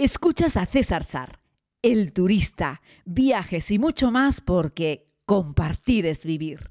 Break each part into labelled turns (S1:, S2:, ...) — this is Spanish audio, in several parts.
S1: Escuchas a César Sar, el turista, viajes y mucho más porque compartir es vivir.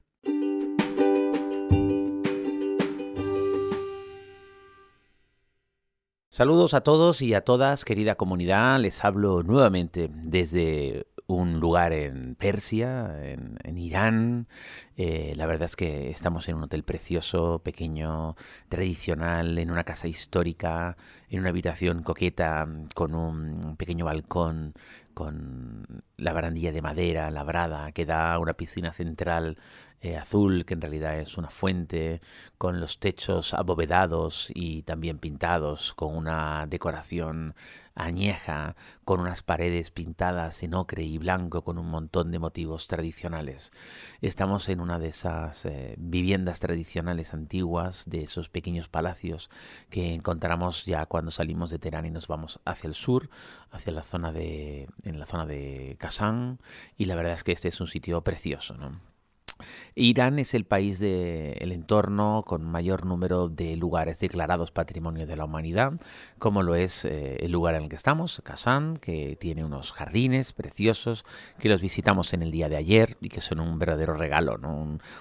S2: Saludos a todos y a todas, querida comunidad. Les hablo nuevamente desde un lugar en Persia, en, Irán. Eh, la verdad es que estamos en un hotel precioso, pequeño, tradicional, en una casa histórica, en una habitación coqueta, con un pequeño balcón, con la barandilla de madera labrada que da a una piscina central eh, azul, que en realidad es una fuente, con los techos abovedados y también pintados, con una decoración añeja, con unas paredes pintadas en ocre y blanco, con un montón de motivos tradicionales. Estamos en una de esas eh, viviendas tradicionales antiguas, de esos pequeños palacios que encontramos ya cuando salimos de Teherán y nos vamos hacia el sur, hacia la zona de, en la zona de Kazán, y la verdad es que este es un sitio precioso. Irán es el país del entorno con mayor número de lugares declarados Patrimonio de la Humanidad, como lo es eh, el lugar en el que estamos, Kazán, que tiene unos jardines preciosos que los visitamos en el día de ayer y que son un verdadero regalo,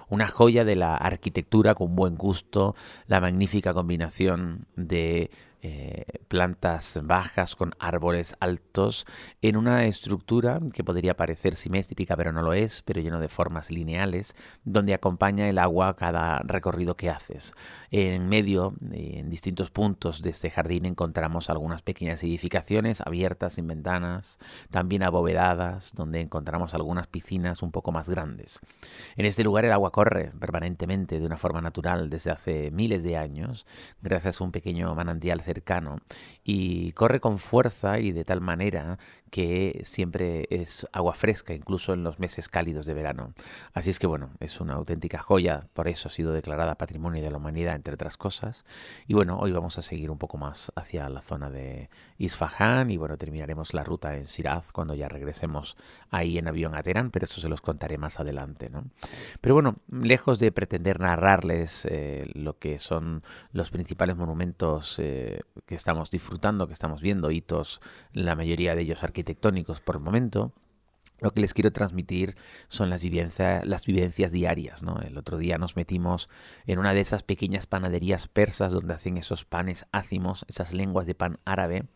S2: una joya de la arquitectura con buen gusto, la magnífica combinación de eh, plantas bajas con árboles altos en una estructura que podría parecer simétrica pero no lo es, pero lleno de formas lineales, donde acompaña el agua cada recorrido que haces. En medio, en distintos puntos de este jardín encontramos algunas pequeñas edificaciones abiertas sin ventanas, también abovedadas, donde encontramos algunas piscinas un poco más grandes. En este lugar el agua corre permanentemente de una forma natural desde hace miles de años, gracias a un pequeño manantial cercano y corre con fuerza y de tal manera que siempre es agua fresca, incluso en los meses cálidos de verano. Así es que bueno, es una auténtica joya, por eso ha sido declarada Patrimonio de la Humanidad, entre otras cosas. Y bueno, hoy vamos a seguir un poco más hacia la zona de Isfahan y bueno, terminaremos la ruta en Shiraz cuando ya regresemos ahí en avión a Teherán, pero eso se los contaré más adelante. ¿no? Pero bueno, lejos de pretender narrarles eh, lo que son los principales monumentos eh, que estamos disfrutando, que estamos viendo, hitos, la mayoría de ellos arquitectónicos por el momento, lo que les quiero transmitir son las, las vivencias diarias. El otro día nos metimos en una de esas pequeñas panaderías persas donde hacen esos panes ácimos, esas lenguas de pan árabe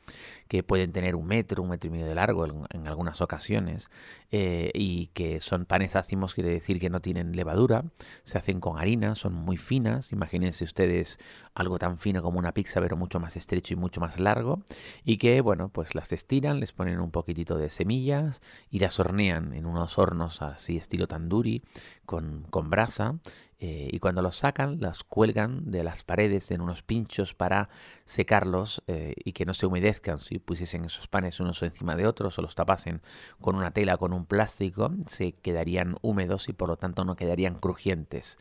S2: que pueden tener un metro, un metro y medio de largo en, algunas ocasiones eh, y que son panes ácimos, quiere decir que no tienen levadura, se hacen con harina, son muy finas. Imagínense ustedes algo tan fino como una pizza, pero mucho más estrecho y mucho más largo y que, bueno, pues las estiran, les ponen un poquitito de semillas y las en unos hornos así estilo tandoori con, con brasa eh, y cuando los sacan las cuelgan de las paredes en unos pinchos para secarlos eh, y que no se humedezcan. Si pusiesen esos panes unos encima de otros o los tapasen con una tela, con un plástico, se quedarían húmedos y por lo tanto no quedarían crujientes.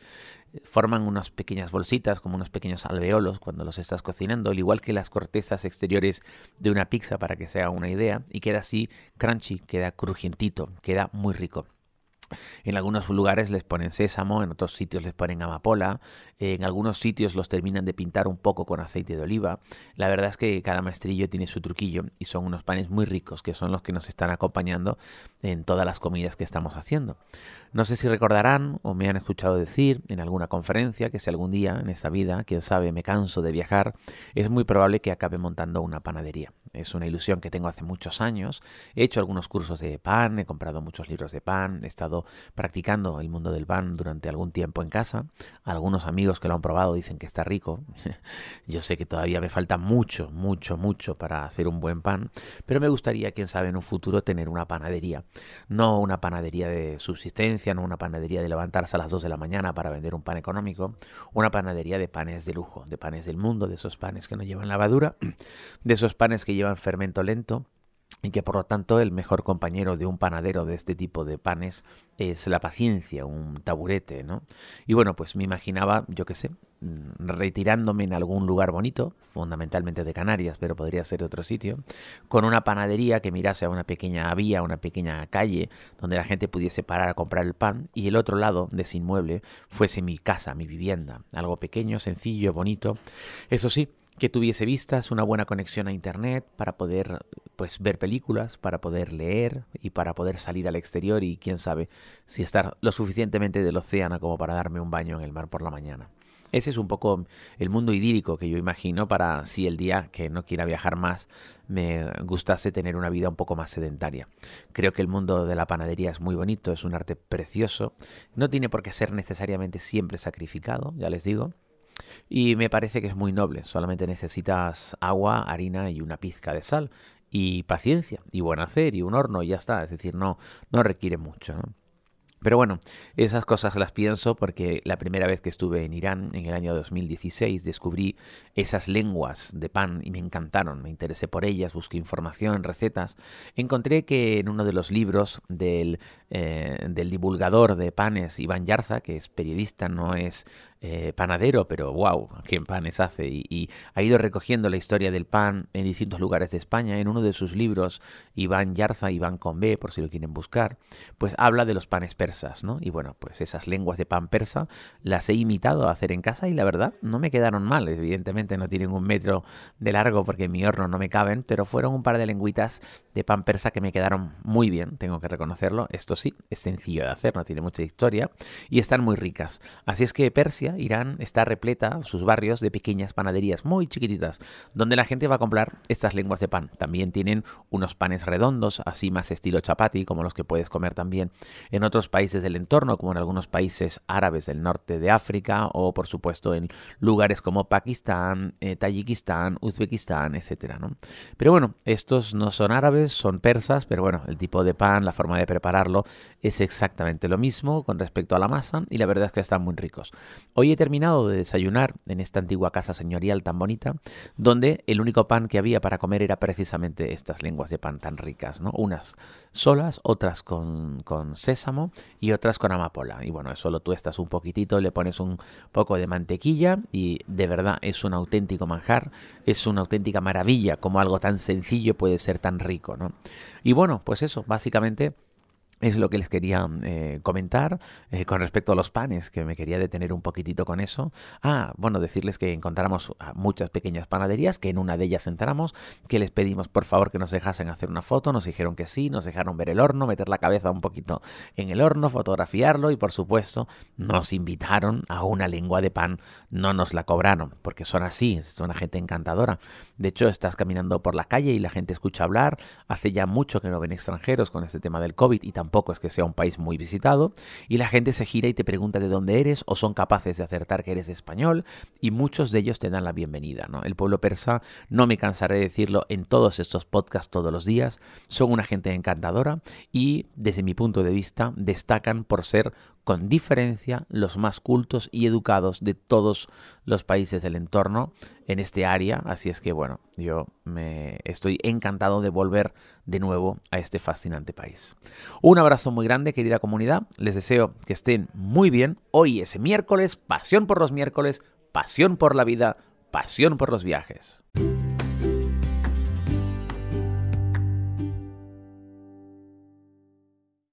S2: Forman unas pequeñas bolsitas como unos pequeños alveolos cuando los estás cocinando, al igual que las cortezas exteriores de una pizza para que sea una idea, y queda así crunchy, queda crujientito, queda muy rico. En algunos lugares les ponen sésamo, en otros sitios les ponen amapola, en algunos sitios los terminan de pintar un poco con aceite de oliva. La verdad es que cada maestrillo tiene su truquillo y son unos panes muy ricos que son los que nos están acompañando en todas las comidas que estamos haciendo. No sé si recordarán o me han escuchado decir en alguna conferencia que si algún día en esta vida, quién sabe, me canso de viajar, es muy probable que acabe montando una panadería. Es una ilusión que tengo hace muchos años. He hecho algunos cursos de pan, he comprado muchos libros de pan, he estado practicando el mundo del pan durante algún tiempo en casa. Algunos amigos que lo han probado dicen que está rico. Yo sé que todavía me falta mucho, mucho, mucho para hacer un buen pan, pero me gustaría, quién sabe, en un futuro tener una panadería. No una panadería de subsistencia, no una panadería de levantarse a las 2 de la mañana para vender un pan económico, una panadería de panes de lujo, de panes del mundo, de esos panes que no llevan lavadura, de esos panes que llevan fermento lento y que por lo tanto el mejor compañero de un panadero de este tipo de panes es la paciencia, un taburete, ¿no? Y bueno, pues me imaginaba, yo qué sé, mm, retirándome en algún lugar bonito, fundamentalmente de Canarias, pero podría ser de otro sitio, con una panadería que mirase a una pequeña vía, una pequeña calle, donde la gente pudiese parar a comprar el pan, y el otro lado de ese inmueble fuese mi casa, mi vivienda, algo pequeño, sencillo, bonito. Eso sí, que tuviese vistas, una buena conexión a internet para poder pues ver películas, para poder leer y para poder salir al exterior y quién sabe si estar lo suficientemente del océano como para darme un baño en el mar por la mañana. Ese es un poco el mundo idílico que yo imagino para si el día que no quiera viajar más me gustase tener una vida un poco más sedentaria. Creo que el mundo de la panadería es muy bonito, es un arte precioso, no tiene por qué ser necesariamente siempre sacrificado, ya les digo. Y me parece que es muy noble, solamente necesitas agua, harina y una pizca de sal y paciencia y buen hacer y un horno y ya está, es decir, no no requiere mucho, ¿no? Pero bueno, esas cosas las pienso porque la primera vez que estuve en Irán, en el año 2016, descubrí esas lenguas de pan y me encantaron. Me interesé por ellas, busqué información, recetas. Encontré que en uno de los libros del, eh, del divulgador de panes, Iván Yarza, que es periodista, no es eh, panadero, pero wow, qué panes hace. Y, ha ido recogiendo la historia del pan en distintos lugares de España. En uno de sus libros, Iván Yarza, Iván con por si lo quieren buscar, pues habla de los panes persas, ¿no? Y bueno, pues esas lenguas de pan persa las he imitado a hacer en casa y la verdad no me quedaron mal. Evidentemente no tienen un metro de largo porque en mi horno no me caben, pero fueron un par de lengüitas de pan persa que me quedaron muy bien, tengo que reconocerlo. Esto sí, es sencillo de hacer, no tiene mucha historia y están muy ricas. Así es que Persia Irán, está repleta, sus barrios, de pequeñas panaderías muy chiquititas, donde la gente va a comprar estas lenguas de pan. También tienen unos panes redondos, así más estilo chapati, como los que puedes comer también en otros países del entorno, como en algunos países árabes del norte de África, o por supuesto en lugares como Pakistán, eh, Tayikistán, Uzbekistán, etc. Pero bueno, estos no son árabes, son persas, pero bueno, el tipo de pan, la forma de prepararlo es exactamente lo mismo con respecto a la masa y la verdad es que están muy ricos. Hoy he terminado de desayunar en esta antigua casa señorial tan bonita, donde el único pan que había para comer era precisamente estas lenguas de pan tan ricas, ¿no? Unas solas, otras con, sésamo y otras con amapola. Y bueno, eso lo tuestas un poquitito, le pones un poco de mantequilla y de verdad es un auténtico manjar, es una auténtica maravilla como algo tan sencillo puede ser tan rico, ¿no? Y bueno, pues eso, básicamente es lo que les quería eh, comentar eh, con respecto a los panes, que me quería detener un poquitito con eso. Ah, bueno, decirles que encontramos muchas pequeñas panaderías, que en una de ellas entramos, que les pedimos por favor que nos dejasen hacer una foto, nos dijeron que sí, nos dejaron ver el horno, meter la cabeza un poquito en el horno, fotografiarlo y por supuesto nos invitaron a una lengua de pan, no nos la cobraron, porque son así, son una gente encantadora. De hecho, estás caminando por la calle y la gente escucha hablar, hace ya mucho que no ven extranjeros con este tema del COVID y tampoco tampoco es que sea un país muy visitado, y la gente se gira y te pregunta de dónde eres o son capaces de acertar que eres español y muchos de ellos te dan la bienvenida. ¿no? El pueblo persa, no me cansaré de decirlo en todos estos podcasts todos los días, son una gente encantadora y desde mi punto de vista destacan por ser con diferencia los más cultos y educados de todos los países del entorno en este área. Así es que bueno, yo me estoy encantado de volver de nuevo a este fascinante país. Un abrazo muy grande, querida comunidad. Les deseo que estén muy bien. Hoy es miércoles, pasión por los miércoles, pasión por la vida, pasión por los viajes.